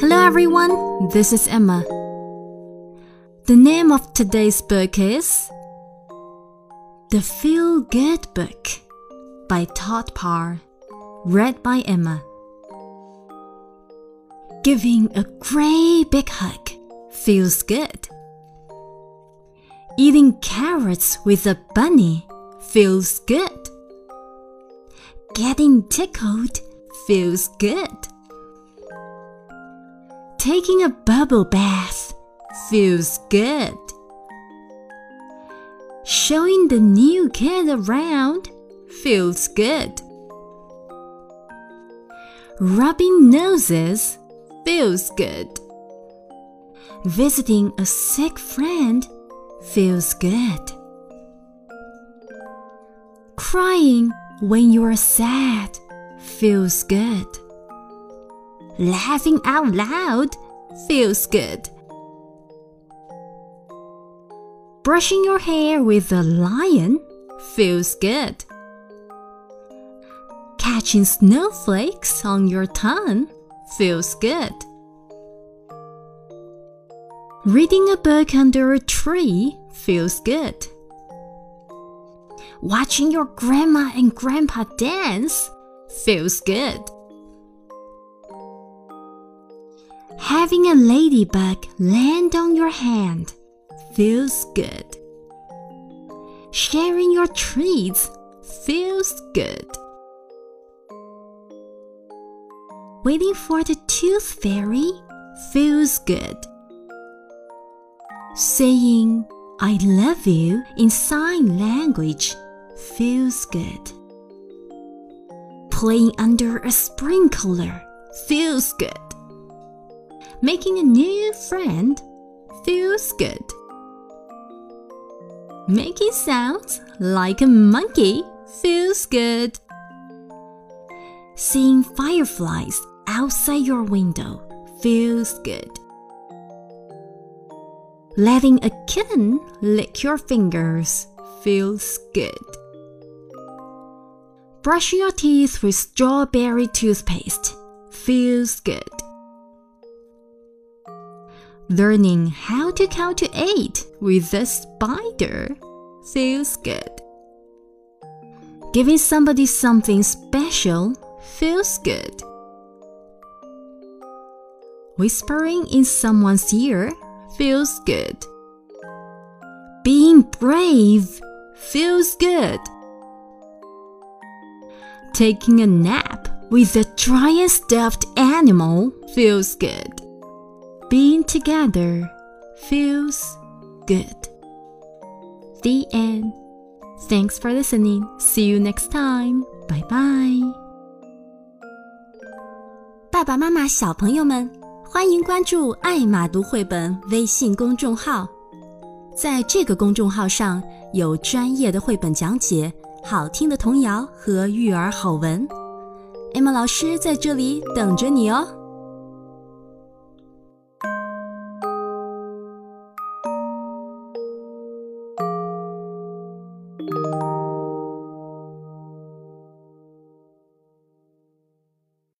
Hello everyone, this is Emma. The name of today's book is The Feel Good Book by Todd Parr, read by Emma. Giving a great big hug feels good. Eating carrots with a bunny feels good. Getting tickled feels good. Taking a bubble bath feels good. Showing the new kid around feels good. Rubbing noses feels good. Visiting a sick friend feels good. Crying when you are sad feels good. Laughing out loud feels good. Brushing your hair with a lion feels good. Catching snowflakes on your tongue feels good. Reading a book under a tree feels good. Watching your grandma and grandpa dance feels good. Having a ladybug land on your hand feels good. Sharing your treats feels good. Waiting for the tooth fairy feels good. Saying I love you in sign language feels good. Playing under a sprinkler feels good. Making a new friend feels good. Making sounds like a monkey feels good. Seeing fireflies outside your window feels good. Letting a kitten lick your fingers feels good. Brushing your teeth with strawberry toothpaste feels good. Learning how to count to eight with a spider feels good. Giving somebody something special feels good. Whispering in someone's ear feels good. Being brave feels good. Taking a nap with a giant stuffed animal feels good. Being together feels good. The end. Thanks for listening. See you next time. Bye bye. 爸爸妈妈、小朋友们， 欢迎关注“爱马读绘本”微信公众号。在这个公众号上有专业的绘本讲解、好听的童谣和育儿好文。艾玛老师在这里等着你哦。